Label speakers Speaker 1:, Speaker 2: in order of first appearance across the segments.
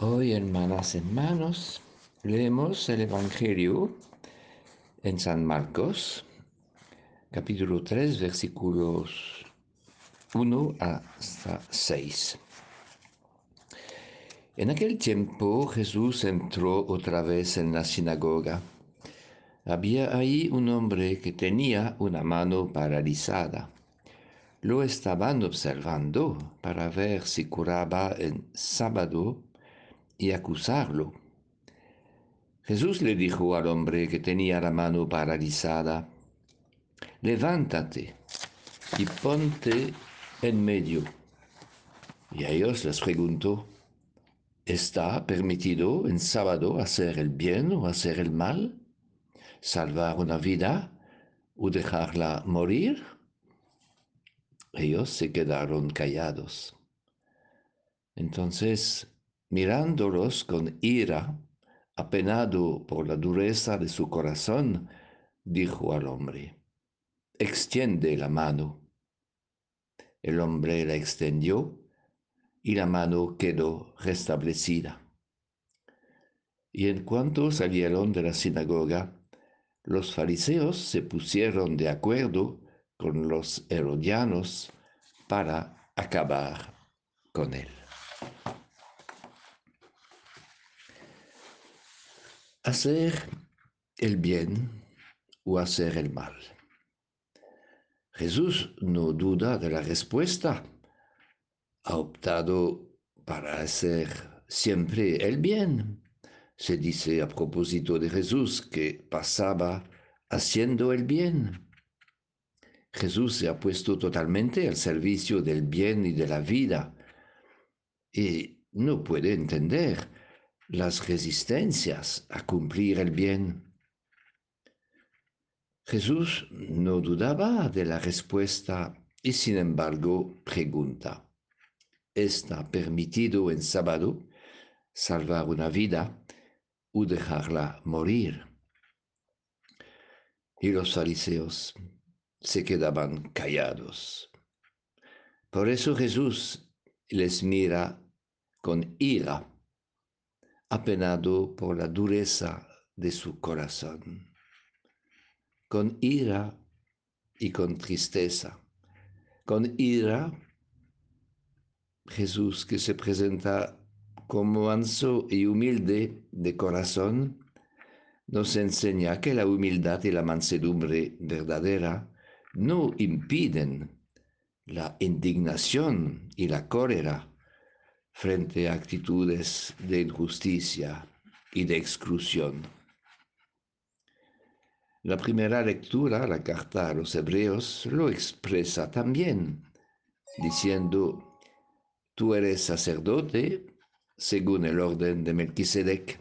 Speaker 1: Hoy, hermanas, hermanos, leemos el Evangelio en San Marcos, capítulo 3, versículos 1 hasta 6. En aquel tiempo Jesús entró otra vez en la sinagoga. Había ahí un hombre que tenía una mano paralizada. Lo estaban observando para ver si curaba en sábado y acusarlo. Jesús le dijo al hombre que tenía la mano paralizada, levántate y ponte en medio. Y a ellos les preguntó, ¿está permitido en sábado hacer el bien o hacer el mal? ¿Salvar una vida o dejarla morir? Ellos se quedaron callados. Entonces mirándolos con ira, apenado por la dureza de su corazón, dijo al hombre, extiende la mano. El hombre la extendió y la mano quedó restablecida. Y en cuanto salieron de la sinagoga, los fariseos se pusieron de acuerdo con los herodianos para acabar con él. Hacer el bien o hacer el mal. Jesús no duda de la respuesta. Ha optado para hacer siempre el bien. Se dice a propósito de Jesús que pasaba haciendo el bien. Jesús se ha puesto totalmente al servicio del bien y de la vida y no puede entender las resistencias a cumplir el bien. Jesús no dudaba de la respuesta y sin embargo pregunta, ¿está permitido en sábado salvar una vida o dejarla morir? Y los fariseos se quedaban callados. Por eso Jesús les mira con ira apenado por la dureza de su corazón, con ira y con tristeza. Con ira, Jesús que se presenta como manso y humilde de corazón, nos enseña que la humildad y la mansedumbre verdadera no impiden la indignación y la cólera frente a actitudes de injusticia y de exclusión. La primera lectura, la carta a los hebreos, lo expresa también, diciendo, tú eres sacerdote según el orden de Melquisedec.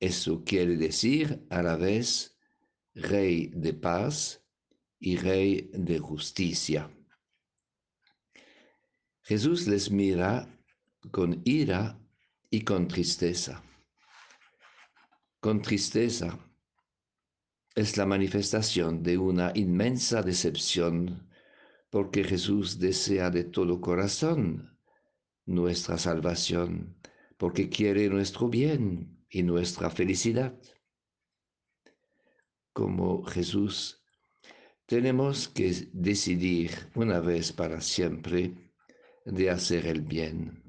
Speaker 1: Eso quiere decir a la vez rey de paz y rey de justicia. Jesús les mira con ira y con tristeza. Con tristeza es la manifestación de una inmensa decepción porque Jesús desea de todo corazón nuestra salvación, porque quiere nuestro bien y nuestra felicidad. Como Jesús, tenemos que decidir una vez para siempre de hacer el bien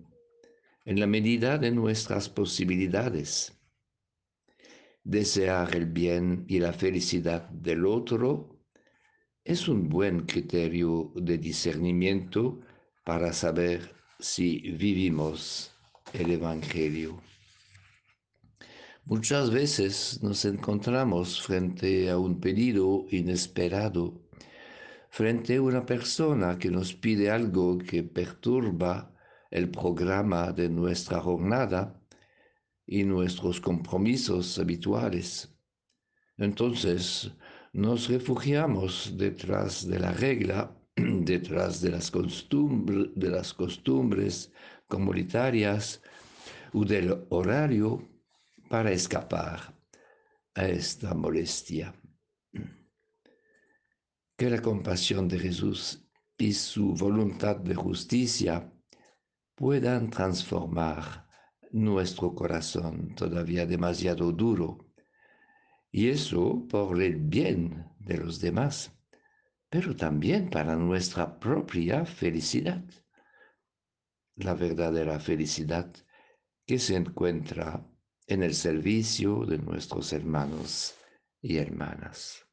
Speaker 1: en la medida de nuestras posibilidades. Desear el bien y la felicidad del otro es un buen criterio de discernimiento para saber si vivimos el Evangelio. Muchas veces nos encontramos frente a un pedido inesperado, frente a una persona que nos pide algo que perturba el programa de nuestra jornada y nuestros compromisos habituales. Entonces nos refugiamos detrás de la regla, detrás de las, de las costumbres comunitarias o del horario para escapar a esta molestia. Que la compasión de Jesús y su voluntad de justicia puedan transformar nuestro corazón todavía demasiado duro. Y eso por el bien de los demás, pero también para nuestra propia felicidad. La verdadera felicidad que se encuentra en el servicio de nuestros hermanos y hermanas.